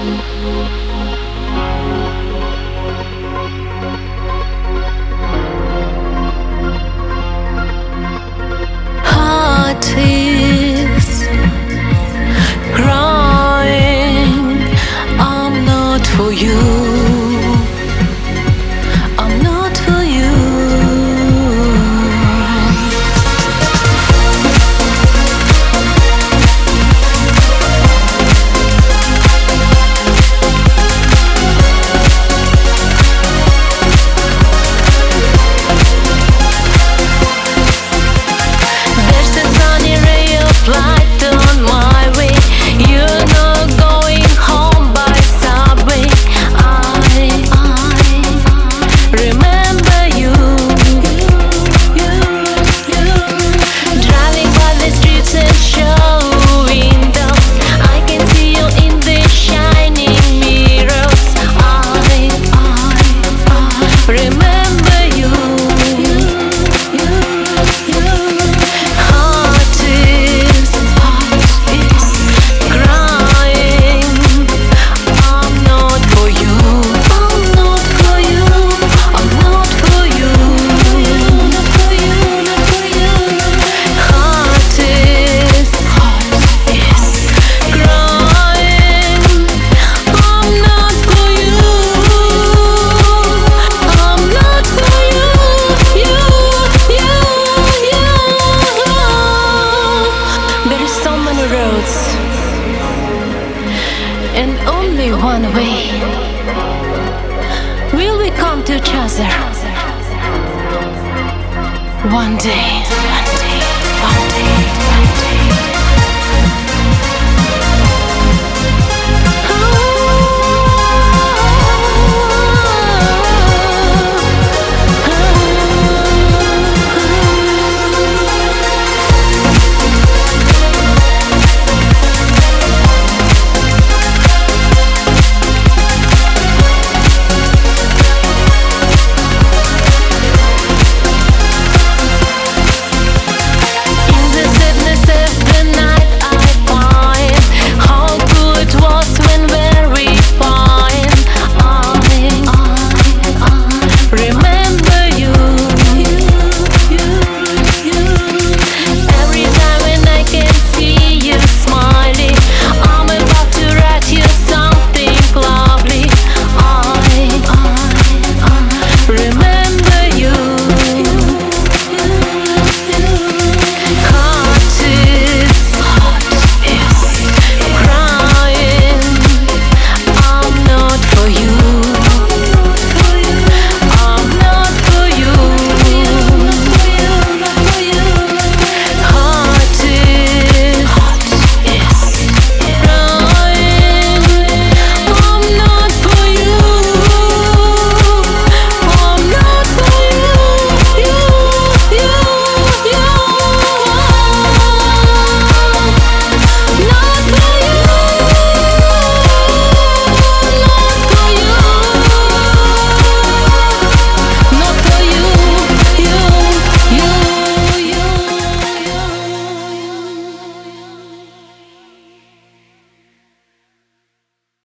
Música only one way. Will we come to each other? One day. One day.